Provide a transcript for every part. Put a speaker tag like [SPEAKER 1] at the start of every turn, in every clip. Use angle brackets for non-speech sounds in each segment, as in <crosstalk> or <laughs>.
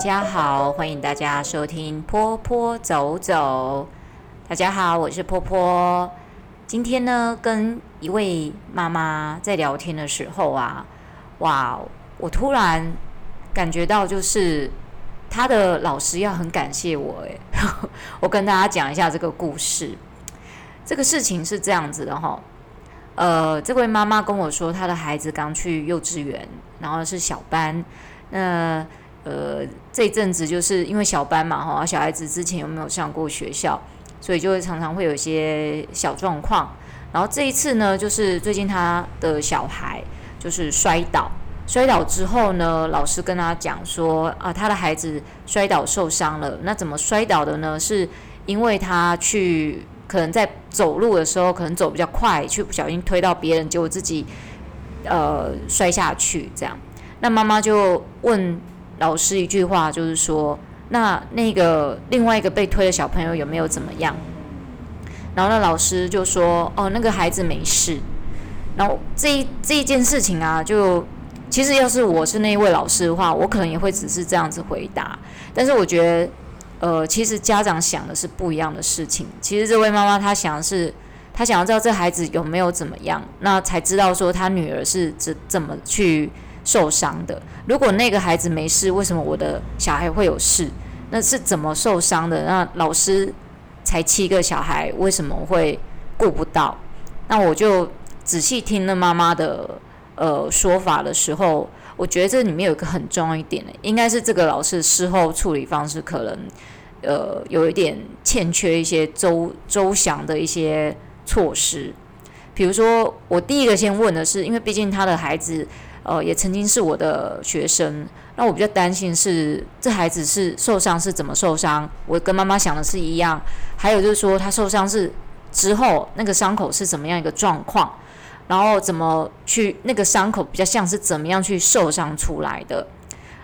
[SPEAKER 1] 家好，欢迎大家收听坡坡走走。大家好，我是坡坡。今天呢，跟一位妈妈在聊天的时候啊，哇，我突然感觉到，就是她的老师要很感谢我。诶，<laughs> 我跟大家讲一下这个故事。这个事情是这样子的哈，呃，这位妈妈跟我说，她的孩子刚去幼稚园，然后是小班。那，呃这阵子就是因为小班嘛，哈，小孩子之前有没有上过学校，所以就会常常会有一些小状况。然后这一次呢，就是最近他的小孩就是摔倒，摔倒之后呢，老师跟他讲说啊，他的孩子摔倒受伤了。那怎么摔倒的呢？是因为他去可能在走路的时候，可能走比较快，去不小心推到别人，结果自己呃摔下去这样。那妈妈就问老师一句话，就是说，那那个另外一个被推的小朋友有没有怎么样？然后那老师就说，哦，那个孩子没事。然后这一这一件事情啊，就其实要是我是那一位老师的话，我可能也会只是这样子回答。但是我觉得，呃，其实家长想的是不一样的事情。其实这位妈妈她想的是，她想要知道这孩子有没有怎么样，那才知道说她女儿是怎怎么去。受伤的，如果那个孩子没事，为什么我的小孩会有事？那是怎么受伤的？那老师才七个小孩，为什么会顾不到？那我就仔细听了妈妈的呃说法的时候，我觉得这里面有一个很重要一点的，应该是这个老师事后处理方式可能呃有一点欠缺一些周周详的一些措施。比如说，我第一个先问的是，因为毕竟他的孩子。呃，也曾经是我的学生，那我比较担心是这孩子是受伤是怎么受伤？我跟妈妈想的是一样，还有就是说他受伤是之后那个伤口是怎么样一个状况，然后怎么去那个伤口比较像是怎么样去受伤出来的？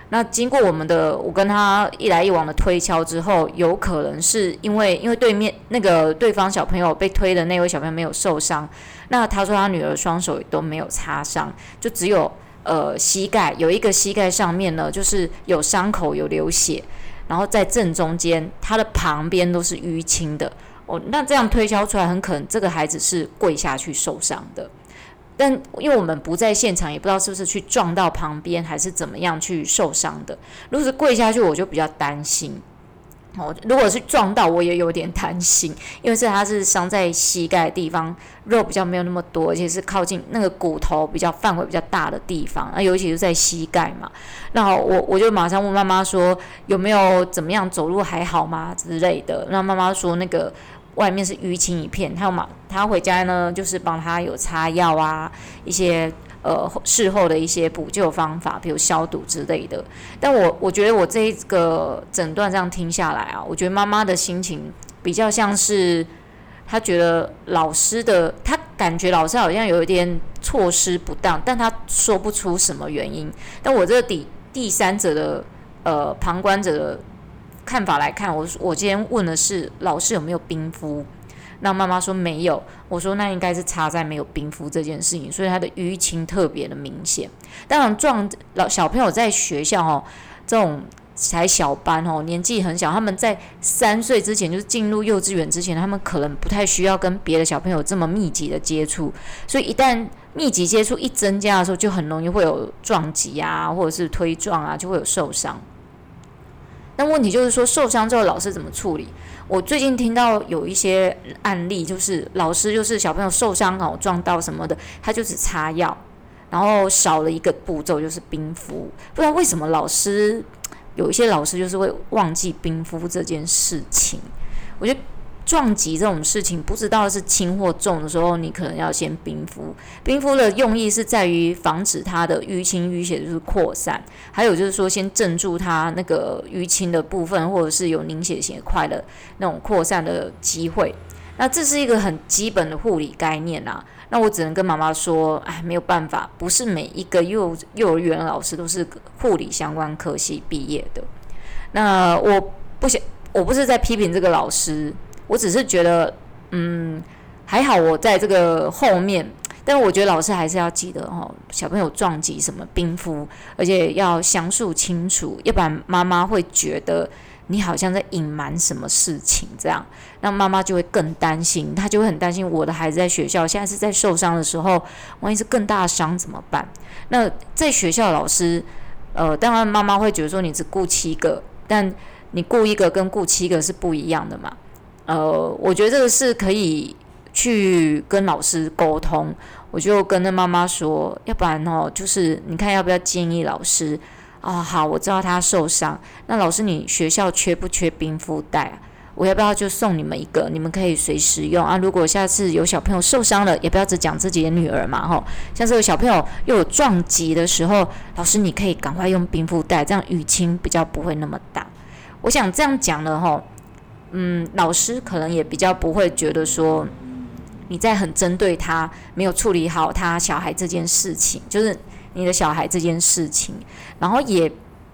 [SPEAKER 1] 那经过我们的我跟他一来一往的推敲之后，有可能是因为因为对面那个对方小朋友被推的那位小朋友没有受伤，那他说他女儿双手都没有擦伤，就只有。呃，膝盖有一个膝盖上面呢，就是有伤口，有流血，然后在正中间，它的旁边都是淤青的。哦，那这样推敲出来，很可能这个孩子是跪下去受伤的。但因为我们不在现场，也不知道是不是去撞到旁边，还是怎么样去受伤的。如果是跪下去，我就比较担心。哦，如果是撞到，我也有点担心，因为是他是伤在膝盖的地方，肉比较没有那么多，而且是靠近那个骨头比较范围比较大的地方，那尤其是在膝盖嘛。那我我就马上问妈妈说有没有怎么样，走路还好吗之类的。那妈妈说那个外面是淤青一片，她要马她回家呢，就是帮她有擦药啊一些。呃，事后的一些补救方法，比如消毒之类的。但我我觉得我这一个诊断这样听下来啊，我觉得妈妈的心情比较像是，她觉得老师的，她感觉老师好像有一点措施不当，但她说不出什么原因。但我这个第第三者的呃旁观者的看法来看，我我今天问的是老师有没有冰敷。那妈妈说没有，我说那应该是差在没有冰敷这件事情，所以他的淤青特别的明显。当然，撞老小朋友在学校哦，这种才小班哦，年纪很小，他们在三岁之前就是进入幼稚园之前，他们可能不太需要跟别的小朋友这么密集的接触，所以一旦密集接触一增加的时候，就很容易会有撞击啊，或者是推撞啊，就会有受伤。那问题就是说，受伤之后老师怎么处理？我最近听到有一些案例，就是老师就是小朋友受伤哦，撞到什么的，他就只擦药，然后少了一个步骤就是冰敷。不知道为什么老师有一些老师就是会忘记冰敷这件事情，我觉得。撞击这种事情，不知道是轻或重的时候，你可能要先冰敷。冰敷的用意是在于防止它的淤青淤血就是扩散，还有就是说先镇住它那个淤青的部分，或者是有凝血血块的那种扩散的机会。那这是一个很基本的护理概念啊。那我只能跟妈妈说，哎，没有办法，不是每一个幼幼儿园老师都是护理相关科系毕业的。那我不想，我不是在批评这个老师。我只是觉得，嗯，还好，我在这个后面但我觉得老师还是要记得哦，小朋友撞击什么冰敷，而且要详述清楚，要不然妈妈会觉得你好像在隐瞒什么事情，这样，那妈妈就会更担心，她就会很担心我的孩子在学校现在是在受伤的时候，万一是更大的伤怎么办？那在学校老师，呃，当然妈妈会觉得说你只顾七个，但你顾一个跟顾七个是不一样的嘛。呃，我觉得这个是可以去跟老师沟通。我就跟那妈妈说，要不然哦，就是你看要不要建议老师啊？好，我知道他受伤。那老师，你学校缺不缺冰敷袋啊？我要不要就送你们一个？你们可以随时用啊。如果下次有小朋友受伤了，也不要只讲自己的女儿嘛，吼。像这个小朋友又有撞击的时候，老师你可以赶快用冰敷袋，这样淤青比较不会那么大。我想这样讲了吼。嗯，老师可能也比较不会觉得说你在很针对他没有处理好他小孩这件事情，就是你的小孩这件事情，然后也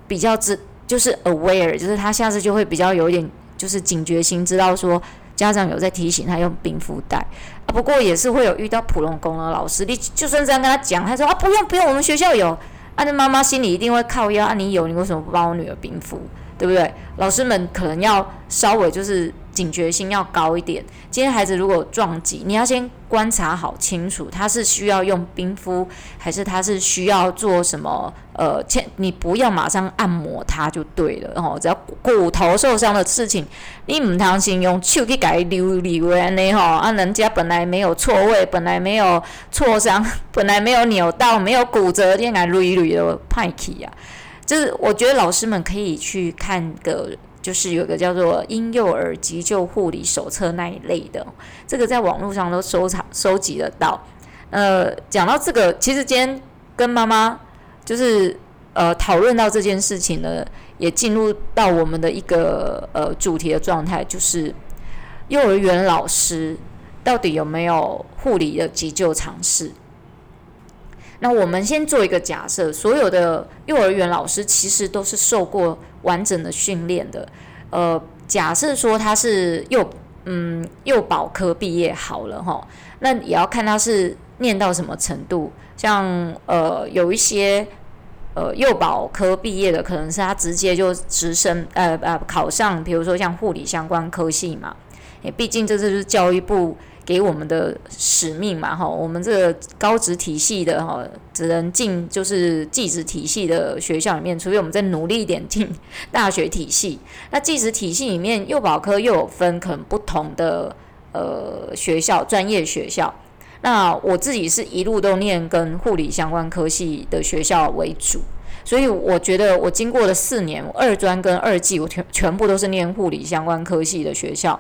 [SPEAKER 1] 比较知就是 aware，就是他下次就会比较有一点就是警觉心，知道说家长有在提醒他用冰敷袋啊。不过也是会有遇到普通工的老师，你就算这样跟他讲，他说啊不用不用，我们学校有，啊那妈妈心里一定会靠腰啊，你有你为什么不帮我女儿冰敷？对不对？老师们可能要稍微就是警觉性要高一点。今天孩子如果撞击，你要先观察好清楚，他是需要用冰敷，还是他是需要做什么？呃，切，你不要马上按摩他就对了。哦，只要骨头受伤的事情，你唔通先用手去给溜溜安尼吼，啊，人家本来没有错位，本来没有挫伤，<laughs> 本来没有扭到，没有骨折，你来捋一捋都歹去呀。就是我觉得老师们可以去看个，就是有个叫做《婴幼儿急救护理手册》那一类的，这个在网络上都收藏收集得到。呃，讲到这个，其实今天跟妈妈就是呃讨论到这件事情呢，也进入到我们的一个呃主题的状态，就是幼儿园老师到底有没有护理的急救常识？那我们先做一个假设，所有的幼儿园老师其实都是受过完整的训练的。呃，假设说他是幼嗯幼保科毕业好了哈，那也要看他是念到什么程度。像呃有一些呃幼保科毕业的，可能是他直接就直升呃呃考上，比如说像护理相关科系嘛。诶，毕竟这就是教育部。给我们的使命嘛，哈，我们这个高职体系的哈，只能进就是技职体系的学校里面，除非我们再努力一点进大学体系。那技职体系里面，幼保科又有分可能不同的呃学校，专业学校。那我自己是一路都念跟护理相关科系的学校为主，所以我觉得我经过了四年，二专跟二技，我全全部都是念护理相关科系的学校。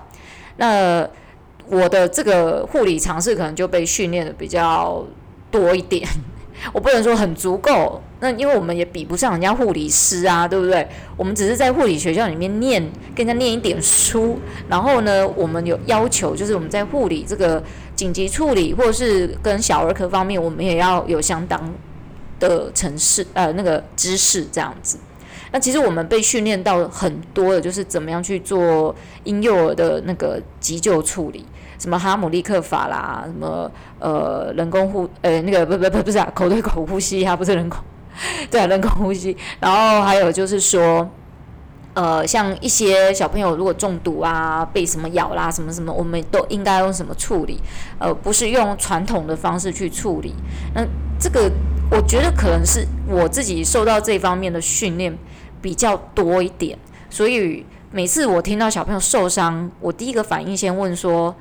[SPEAKER 1] 那我的这个护理常识可能就被训练的比较多一点，<laughs> 我不能说很足够，那因为我们也比不上人家护理师啊，对不对？我们只是在护理学校里面念，跟人家念一点书，然后呢，我们有要求，就是我们在护理这个紧急处理或者是跟小儿科方面，我们也要有相当的城市，呃，那个知识这样子。那其实我们被训练到很多的，就是怎么样去做婴幼儿的那个急救处理，什么哈姆立克法啦，什么呃人工呼呃那个不不不不是啊，口对口呼吸啊，不是人工，<laughs> 对啊，人工呼吸。然后还有就是说，呃，像一些小朋友如果中毒啊，被什么咬啦，什么什么，我们都应该用什么处理？呃，不是用传统的方式去处理。那这个我觉得可能是我自己受到这方面的训练。比较多一点，所以每次我听到小朋友受伤，我第一个反应先问说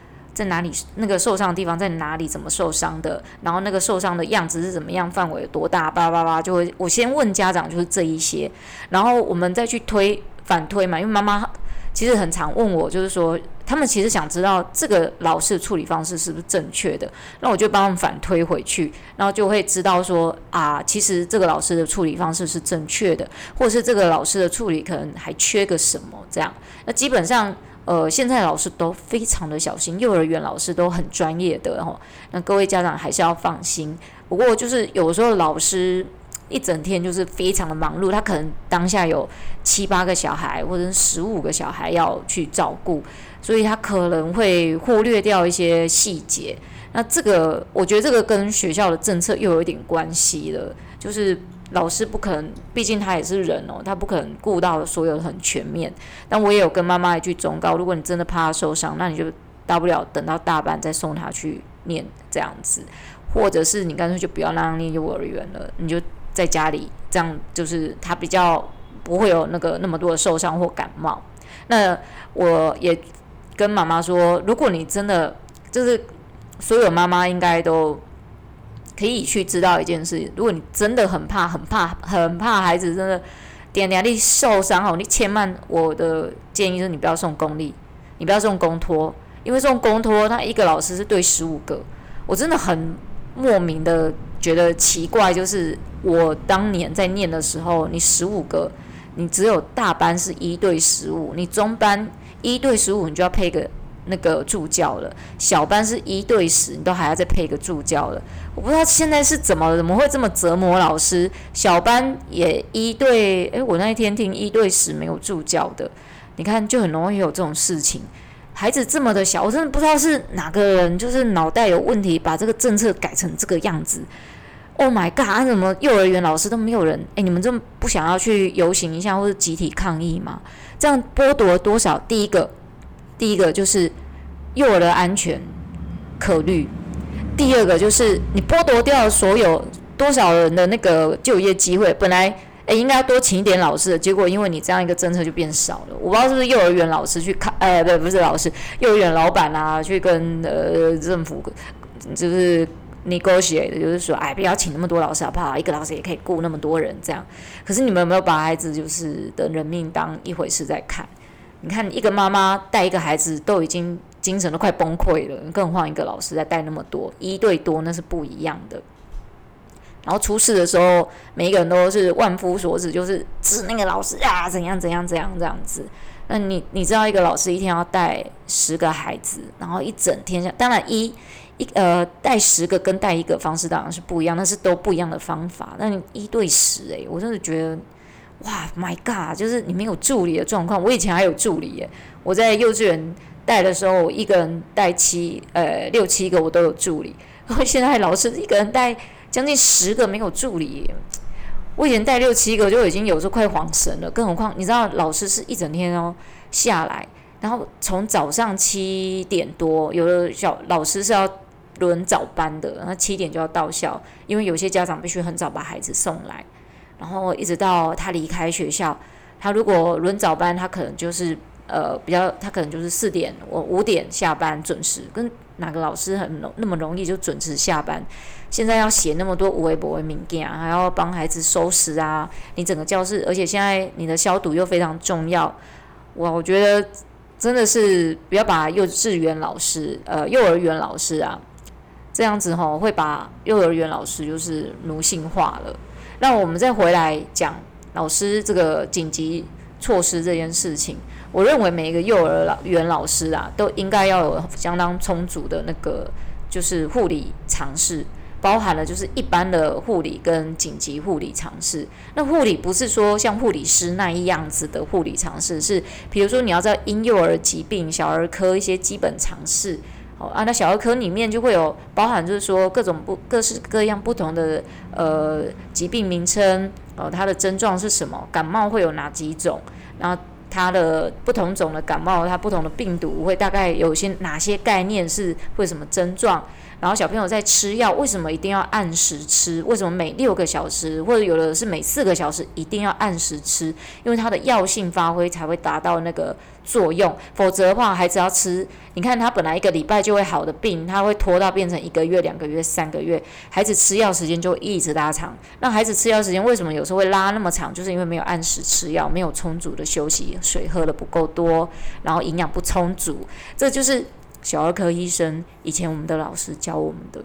[SPEAKER 1] 在哪里，那个受伤的地方在哪里，怎么受伤的，然后那个受伤的样子是怎么样，范围有多大，叭叭叭，就会我先问家长就是这一些，然后我们再去推反推嘛，因为妈妈。其实很常问我，就是说他们其实想知道这个老师的处理方式是不是正确的，那我就帮他们反推回去，然后就会知道说啊，其实这个老师的处理方式是正确的，或是这个老师的处理可能还缺个什么这样。那基本上，呃，现在老师都非常的小心，幼儿园老师都很专业的，然后那各位家长还是要放心。不过就是有时候老师。一整天就是非常的忙碌，他可能当下有七八个小孩或者十五个小孩要去照顾，所以他可能会忽略掉一些细节。那这个我觉得这个跟学校的政策又有一点关系了，就是老师不可能，毕竟他也是人哦，他不可能顾到所有的很全面。但我也有跟妈妈一句忠告，如果你真的怕他受伤，那你就大不了等到大班再送他去念这样子，或者是你干脆就不要让他念幼儿园了，你就。在家里，这样就是他比较不会有那个那么多的受伤或感冒。那我也跟妈妈说，如果你真的就是所有妈妈应该都可以去知道一件事：如果你真的很怕、很怕、很怕孩子真的点点力受伤哦，你千万我的建议是你不要送公立，你不要送公托，因为送公托他一个老师是对十五个，我真的很莫名的觉得奇怪，就是。我当年在念的时候，你十五个，你只有大班是一对十五，你中班一对十五，你就要配个那个助教了。小班是一对十，你都还要再配个助教了。我不知道现在是怎么怎么会这么折磨老师？小班也一对，诶，我那一天听一对十没有助教的，你看就很容易有这种事情。孩子这么的小，我真的不知道是哪个人就是脑袋有问题，把这个政策改成这个样子。Oh my god！怎么幼儿园老师都没有人？诶，你们这么不想要去游行一下或者集体抗议吗？这样剥夺多少？第一个，第一个就是幼儿的安全可虑；第二个就是你剥夺掉所有多少人的那个就业机会。本来诶应该要多请一点老师的，结果因为你这样一个政策就变少了。我不知道是不是幼儿园老师去看，呃，不，不是老师，幼儿园老板啊，去跟呃政府就是。negotiate 就是说，哎，不要请那么多老师好不好？一个老师也可以雇那么多人，这样。可是你们有没有把孩子就是的人命当一回事在看？你看，一个妈妈带一个孩子都已经精神都快崩溃了，更何况一个老师在带那么多，一对多那是不一样的。然后出事的时候，每一个人都是万夫所指，就是指那个老师啊，怎样怎样怎样这样子。那你你知道，一个老师一天要带十个孩子，然后一整天下，当然一。一呃，带十个跟带一个方式当然是不一样，但是都不一样的方法。那你一对十，诶，我真的觉得，哇，My God，就是你没有助理的状况。我以前还有助理，耶，我在幼稚园带的时候，我一个人带七呃六七个，我都有助理。<laughs> 然后现在老师一个人带将近十个没有助理，我以前带六七个就已经有时候快恍神了，更何况你知道老师是一整天哦下来，然后从早上七点多，有的小老师是要。轮早班的，然后七点就要到校，因为有些家长必须很早把孩子送来，然后一直到他离开学校。他如果轮早班，他可能就是呃比较，他可能就是四点我五点下班准时。跟哪个老师很容那么容易就准时下班？现在要写那么多有的没的文件啊，还要帮孩子收拾啊，你整个教室，而且现在你的消毒又非常重要。我我觉得真的是不要把幼稚园老师呃幼儿园老师啊。这样子吼，会把幼儿园老师就是奴性化了。那我们再回来讲老师这个紧急措施这件事情，我认为每一个幼儿老园老师啊，都应该要有相当充足的那个就是护理常识，包含了就是一般的护理跟紧急护理常识。那护理不是说像护理师那一样子的护理常识，是比如说你要在婴幼儿疾病、小儿科一些基本常识。哦啊，那小儿科里面就会有包含，就是说各种不各式各样不同的呃疾病名称，呃，它的症状是什么？感冒会有哪几种？然后它的不同种的感冒，它不同的病毒会大概有些哪些概念是会什么症状？然后小朋友在吃药，为什么一定要按时吃？为什么每六个小时或者有的是每四个小时一定要按时吃？因为它的药性发挥才会达到那个作用，否则的话，孩子要吃，你看他本来一个礼拜就会好的病，他会拖到变成一个月、两个月、三个月，孩子吃药时间就一直拉长。那孩子吃药时间为什么有时候会拉那么长？就是因为没有按时吃药，没有充足的休息，水喝得不够多，然后营养不充足，这就是。小儿科医生以前我们的老师教我们的，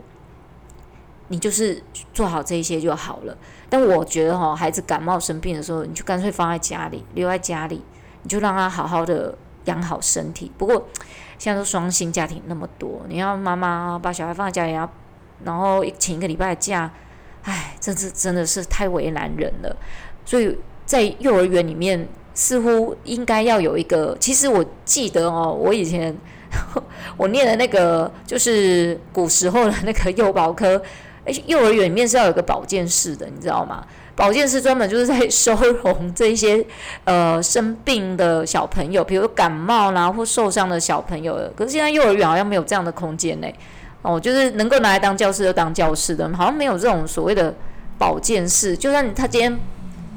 [SPEAKER 1] 你就是做好这些就好了。但我觉得哈，孩子感冒生病的时候，你就干脆放在家里，留在家里，你就让他好好的养好身体。不过现在都双薪家庭那么多，你要妈妈把小孩放在家里，然后请一个礼拜的假，唉，这是真的是太为难人了。所以在幼儿园里面，似乎应该要有一个。其实我记得哦，我以前 <laughs> 我念的那个就是古时候的那个幼保科，诶，幼儿园里面是要有个保健室的，你知道吗？保健室专门就是在收容这些呃生病的小朋友，比如感冒啦或受伤的小朋友。可是现在幼儿园好像没有这样的空间呢。哦，就是能够拿来当教室就当教室的，好像没有这种所谓的保健室。就算他今天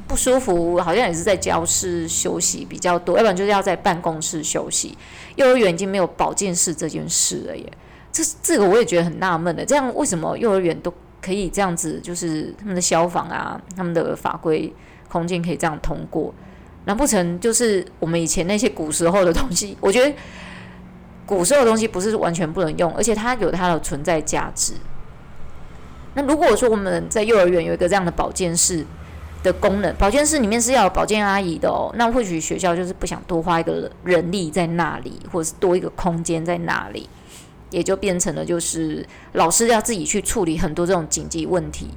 [SPEAKER 1] 不舒服，好像也是在教室休息比较多，要不然就是要在办公室休息。幼儿园已经没有保健室这件事了耶。这这个我也觉得很纳闷的，这样为什么幼儿园都？可以这样子，就是他们的消防啊，他们的法规空间可以这样通过，难不成就是我们以前那些古时候的东西？我觉得古时候的东西不是完全不能用，而且它有它的存在价值。那如果说我们在幼儿园有一个这样的保健室的功能，保健室里面是要保健阿姨的哦，那或许学校就是不想多花一个人力在那里，或者是多一个空间在那里。也就变成了，就是老师要自己去处理很多这种紧急问题。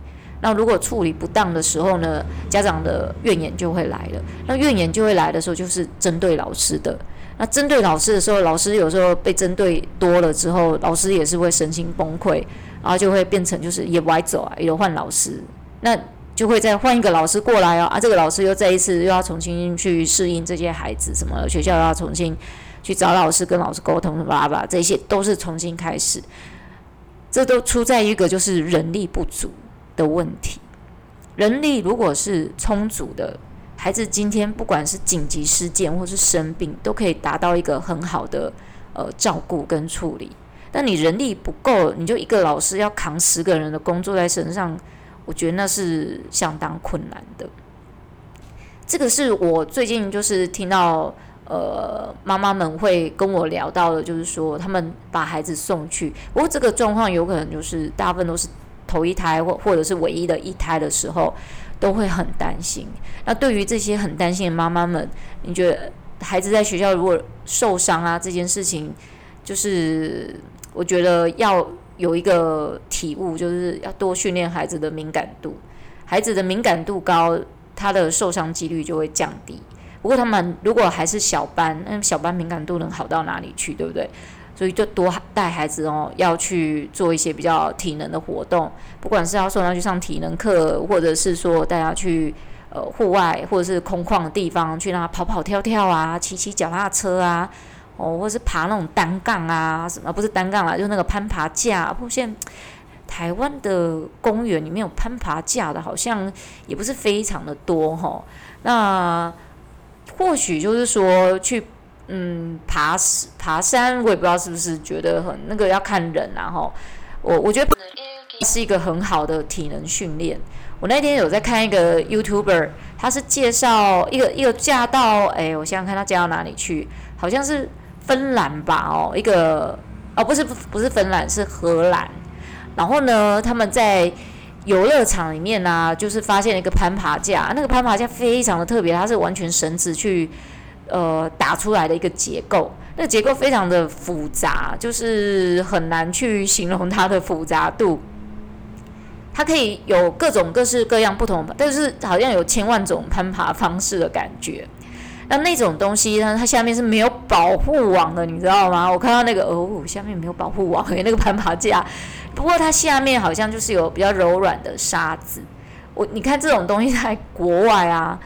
[SPEAKER 1] 那如果处理不当的时候呢，家长的怨言就会来了。那怨言就会来的时候，就是针对老师的。那针对老师的时候，老师有时候被针对多了之后，老师也是会身心崩溃，然后就会变成就是也歪走啊，也换老师，那就会再换一个老师过来哦。啊，这个老师又再一次又要重新去适应这些孩子，什么学校又要重新。去找老师，跟老师沟通，吧吧，这些都是重新开始。这都出在一个就是人力不足的问题。人力如果是充足的，孩子今天不管是紧急事件或是生病，都可以达到一个很好的呃照顾跟处理。但你人力不够，你就一个老师要扛十个人的工作在身上，我觉得那是相当困难的。这个是我最近就是听到。呃，妈妈们会跟我聊到的，就是说他们把孩子送去，不过这个状况有可能就是大部分都是头一胎或或者是唯一的一胎的时候，都会很担心。那对于这些很担心的妈妈们，你觉得孩子在学校如果受伤啊，这件事情，就是我觉得要有一个体悟，就是要多训练孩子的敏感度。孩子的敏感度高，他的受伤几率就会降低。不过他们如果还是小班，那小班敏感度能好到哪里去，对不对？所以就多带孩子哦，要去做一些比较体能的活动，不管是要送他去上体能课，或者是说带他去呃户外或者是空旷的地方去让他跑跑跳跳啊，骑骑脚踏车啊，哦，或是爬那种单杠啊，什么不是单杠啊，就是那个攀爬架。不过现台湾的公园里面有攀爬架的，好像也不是非常的多哈、那或许就是说去嗯爬爬山，我也不知道是不是觉得很那个要看人，然后我我觉得是一个很好的体能训练。我那天有在看一个 YouTuber，他是介绍一个一个驾到，哎，我想想看他驾到哪里去，好像是芬兰吧，哦，一个哦不是不是芬兰是荷兰，然后呢他们在。游乐场里面呢、就是发现了一个攀爬架，那个攀爬架非常的特别，它是完全绳子去呃打出来的一个结构，那个结构非常的复杂，就是很难去形容它的复杂度。它可以有各种各式各样不同的，但是好像有千万种攀爬方式的感觉。那那种东西呢，它下面是没有保护网的，你知道吗？我看到那个哦，下面没有保护网，<laughs> 那个攀爬架。不过它下面好像就是有比较柔软的沙子，我你看这种东西在国外啊，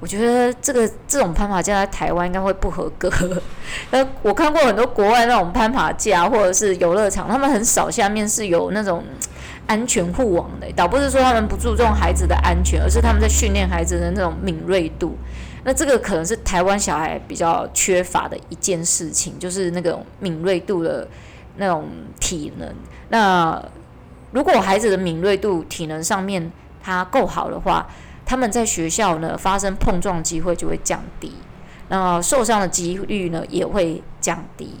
[SPEAKER 1] 我觉得这个这种攀爬架在台湾应该会不合格。<laughs> 呃，我看过很多国外那种攀爬架或者是游乐场，他们很少下面是有那种安全护网的，倒不是说他们不注重孩子的安全，而是他们在训练孩子的那种敏锐度。那这个可能是台湾小孩比较缺乏的一件事情，就是那种敏锐度的那种体能。那如果孩子的敏锐度、体能上面他够好的话，他们在学校呢发生碰撞机会就会降低，那受伤的几率呢也会降低。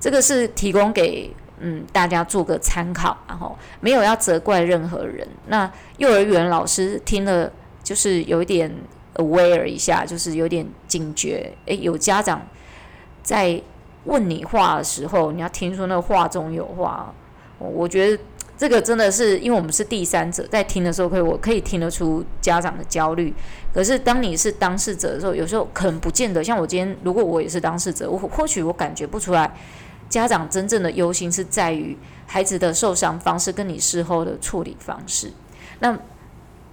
[SPEAKER 1] 这个是提供给嗯大家做个参考，然后没有要责怪任何人。那幼儿园老师听了就是有一点 aware 一下，就是有点警觉。诶，有家长在问你话的时候，你要听说那话中有话。我觉得这个真的是因为我们是第三者，在听的时候可以，我可以听得出家长的焦虑。可是当你是当事者的时候，有时候可能不见得。像我今天，如果我也是当事者，我或许我感觉不出来，家长真正的忧心是在于孩子的受伤方式跟你事后的处理方式。那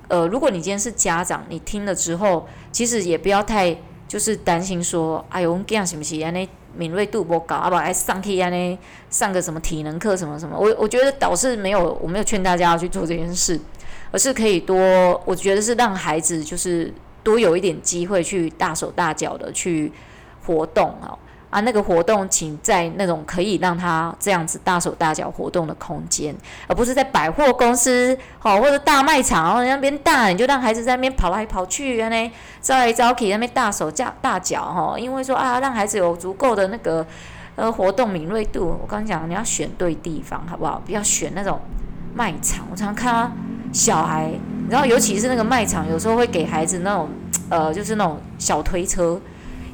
[SPEAKER 1] 呃，如果你今天是家长，你听了之后，其实也不要太就是担心说，哎呦，我这样行不行？那敏锐度不高，啊不，还上课啊呢，上个什么体能课什么什么。我我觉得导师没有，我没有劝大家要去做这件事，而是可以多，我觉得是让孩子就是多有一点机会去大手大脚的去活动啊。啊，那个活动，请在那种可以让他这样子大手大脚活动的空间，而不是在百货公司，好或者大卖场，然后那边大，你就让孩子在那边跑来跑去，呢，招来招去，那边大手架大脚，哈，因为说啊，让孩子有足够的那个呃活动敏锐度。我刚讲，你要选对地方，好不好？不要选那种卖场。我常常看小孩，然后尤其是那个卖场，有时候会给孩子那种呃，就是那种小推车。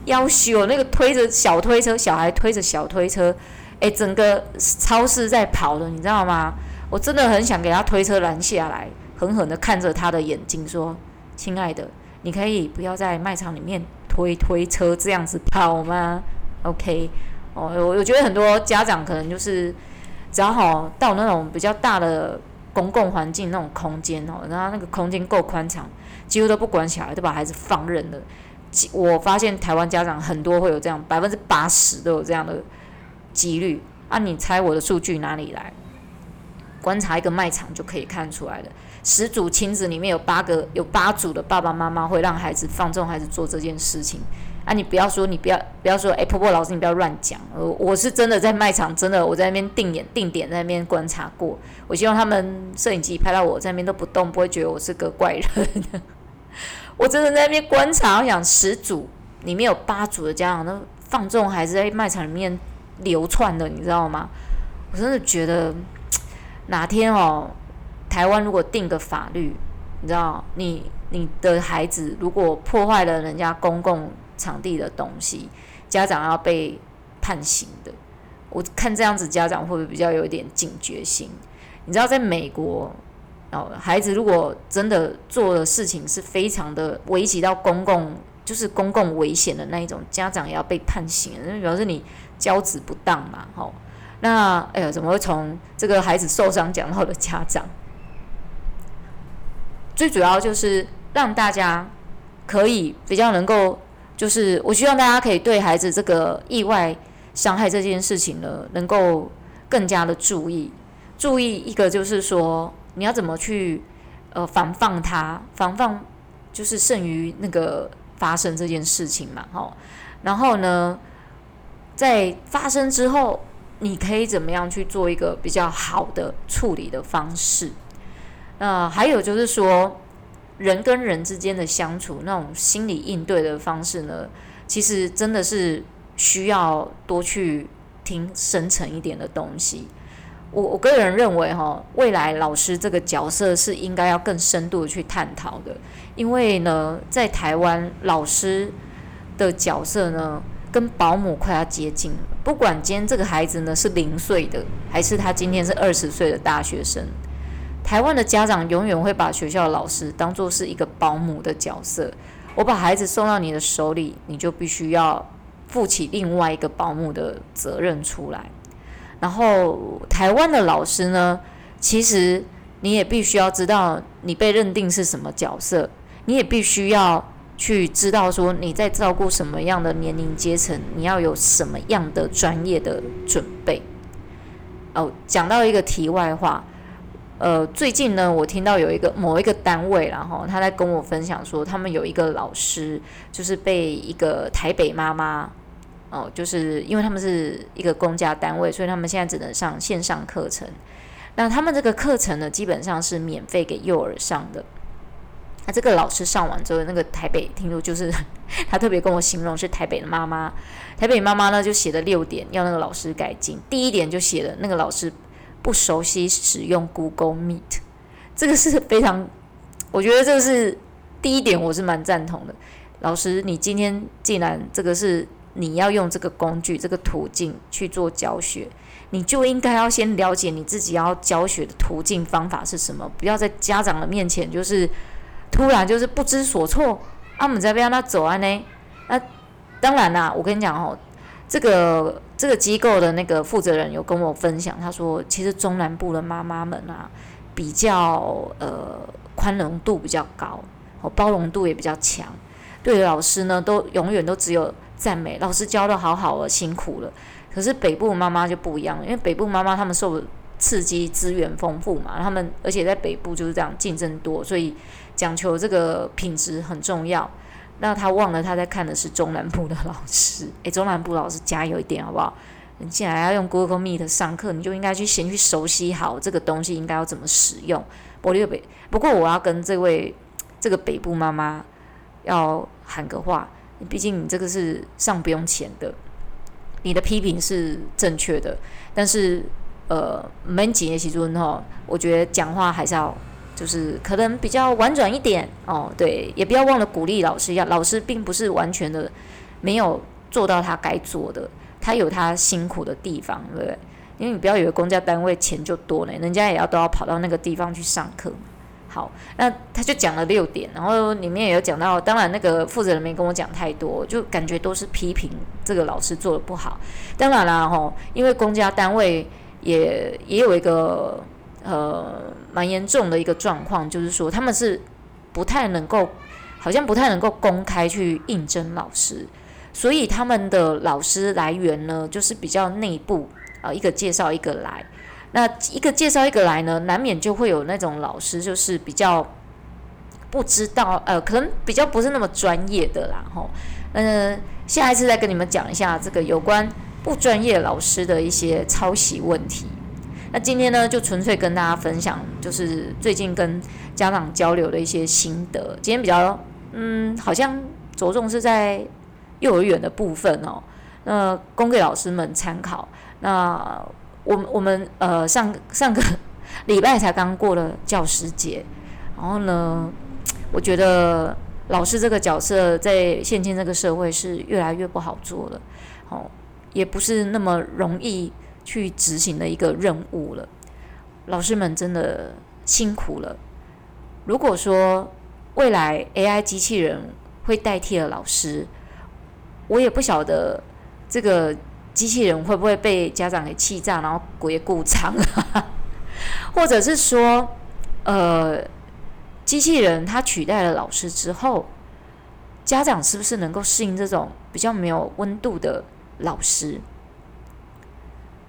[SPEAKER 1] 要修那个推着小推车，小孩推着小推车，诶、整个超市在跑的，你知道吗？我真的很想给他推车拦下来，狠狠的看着他的眼睛说：“亲爱的，你可以不要在卖场里面推推车这样子跑吗？”OK，哦，我我觉得很多家长可能就是只要好到那种比较大的公共环境那种空间哦，然后那个空间够宽敞，几乎都不管小孩，都把孩子放任了。我发现台湾家长很多会有这样，百分之八十都有这样的几率。啊，你猜我的数据哪里来？观察一个卖场就可以看出来了。十组亲子里面有八个，有八组的爸爸妈妈会让孩子放纵孩子做这件事情。啊，你不要说，你不要不要说，哎，婆婆老师你不要乱讲。我我是真的在卖场，真的我在那边定眼定点在那边观察过。我希望他们摄影机拍到我在那边都不动，不会觉得我是个怪人。我真的在那边观察，我想十组里面有八组的家长都放纵孩子在卖场里面流窜的，你知道吗？我真的觉得哪天哦，台湾如果定个法律，你知道，你你的孩子如果破坏了人家公共场地的东西，家长要被判刑的。我看这样子，家长会不会比较有点警觉性？你知道，在美国。孩子如果真的做的事情是非常的危及到公共，就是公共危险的那一种，家长也要被判刑，那表示你教子不当嘛，吼。那哎呀，怎么会从这个孩子受伤讲到的家长？最主要就是让大家可以比较能够，就是我希望大家可以对孩子这个意外伤害这件事情呢，能够更加的注意，注意一个就是说。你要怎么去呃防范它？防范就是胜于那个发生这件事情嘛，吼。然后呢，在发生之后，你可以怎么样去做一个比较好的处理的方式？那还有就是说，人跟人之间的相处那种心理应对的方式呢，其实真的是需要多去听深层一点的东西。我我个人认为哈，未来老师这个角色是应该要更深度的去探讨的，因为呢，在台湾老师的角色呢，跟保姆快要接近了。不管今天这个孩子呢是零岁的，还是他今天是二十岁的大学生，台湾的家长永远会把学校的老师当做是一个保姆的角色。我把孩子送到你的手里，你就必须要负起另外一个保姆的责任出来。然后，台湾的老师呢，其实你也必须要知道你被认定是什么角色，你也必须要去知道说你在照顾什么样的年龄阶层，你要有什么样的专业的准备。哦，讲到一个题外话，呃，最近呢，我听到有一个某一个单位，然后他在跟我分享说，他们有一个老师，就是被一个台北妈妈。哦，就是因为他们是一个公家单位，所以他们现在只能上线上课程。那他们这个课程呢，基本上是免费给幼儿上的。那这个老师上完之后，那个台北听说就是他特别跟我形容是台北的妈妈。台北妈妈呢就写了六点要那个老师改进。第一点就写了那个老师不熟悉使用 Google Meet，这个是非常，我觉得这个是第一点，我是蛮赞同的。老师，你今天既然这个是你要用这个工具、这个途径去做教学，你就应该要先了解你自己要教学的途径方法是什么，不要在家长的面前就是突然就是不知所措。啊，我们在不让他走啊呢？那当然啦，我跟你讲哦，这个这个机构的那个负责人有跟我分享，他说其实中南部的妈妈们啊，比较呃宽容度比较高，哦包容度也比较强，对老师呢都永远都只有赞美，老师教得好好了，辛苦了。可是北部妈妈就不一样，因为北部妈妈他们受刺激，资源丰富嘛，他们而且在北部就是这样竞争多，所以讲求这个品质很重要。那他忘了他在看的是中南部的老师，诶，中南部老师加油一点好不好？你既然要用 Google Meet 上课，你就应该去先去熟悉好这个东西应该要怎么使用。我六北，不过我要跟这位这个北部妈妈要喊个话，毕竟你这个是上不用钱的，你的批评是正确的，但是呃，门节其中哈，我觉得讲话还是要。就是可能比较婉转一点哦，对，也不要忘了鼓励老师要，老师并不是完全的没有做到他该做的，他有他辛苦的地方，对不对？因为你不要以为公家单位钱就多呢，人家也要都要跑到那个地方去上课。好，那他就讲了六点，然后里面也有讲到，当然那个负责人没跟我讲太多，就感觉都是批评这个老师做的不好。当然啦，吼，因为公家单位也也有一个。呃，蛮严重的一个状况，就是说他们是不太能够，好像不太能够公开去应征老师，所以他们的老师来源呢，就是比较内部啊，一个介绍一个来，那一个介绍一个来呢，难免就会有那种老师就是比较不知道，呃，可能比较不是那么专业的啦，吼，嗯，下一次再跟你们讲一下这个有关不专业老师的一些抄袭问题。那今天呢，就纯粹跟大家分享，就是最近跟家长交流的一些心得。今天比较，嗯，好像着重是在幼儿园的部分哦。那供给老师们参考。那我们我们呃上上个 <laughs> 礼拜才刚过了教师节，然后呢，我觉得老师这个角色在现今这个社会是越来越不好做了，哦，也不是那么容易。去执行的一个任务了，老师们真的辛苦了。如果说未来 AI 机器人会代替了老师，我也不晓得这个机器人会不会被家长给气炸，然后鬼故障，<laughs> 或者是说，呃，机器人它取代了老师之后，家长是不是能够适应这种比较没有温度的老师？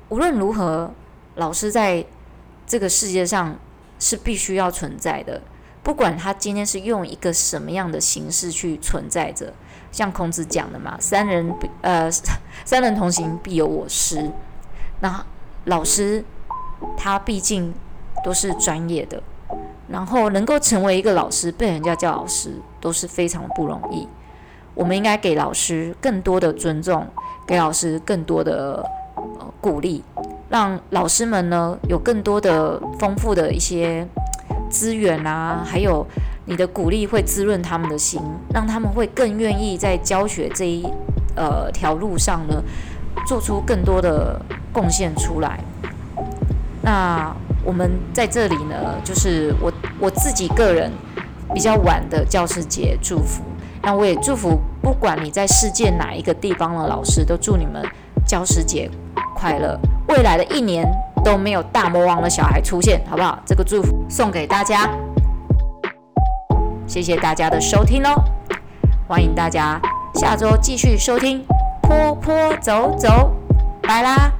[SPEAKER 1] 无论如何，老师在这个世界上是必须要存在的。不管他今天是用一个什么样的形式去存在着，像孔子讲的嘛，“三人呃，三人同行，必有我师。”那老师他毕竟都是专业的，然后能够成为一个老师，被人家叫老师，都是非常不容易。我们应该给老师更多的尊重，给老师更多的。鼓励，让老师们呢有更多的丰富的一些资源啊，还有你的鼓励会滋润他们的心，让他们会更愿意在教学这一呃条路上呢做出更多的贡献出来。那我们在这里呢，就是我我自己个人比较晚的教师节祝福，那我也祝福不管你在世界哪一个地方的老师，都祝你们教师节快乐，未来的一年都没有大魔王的小孩出现，好不好？这个祝福送给大家，谢谢大家的收听哦，欢迎大家下周继续收听坡坡走走，拜啦。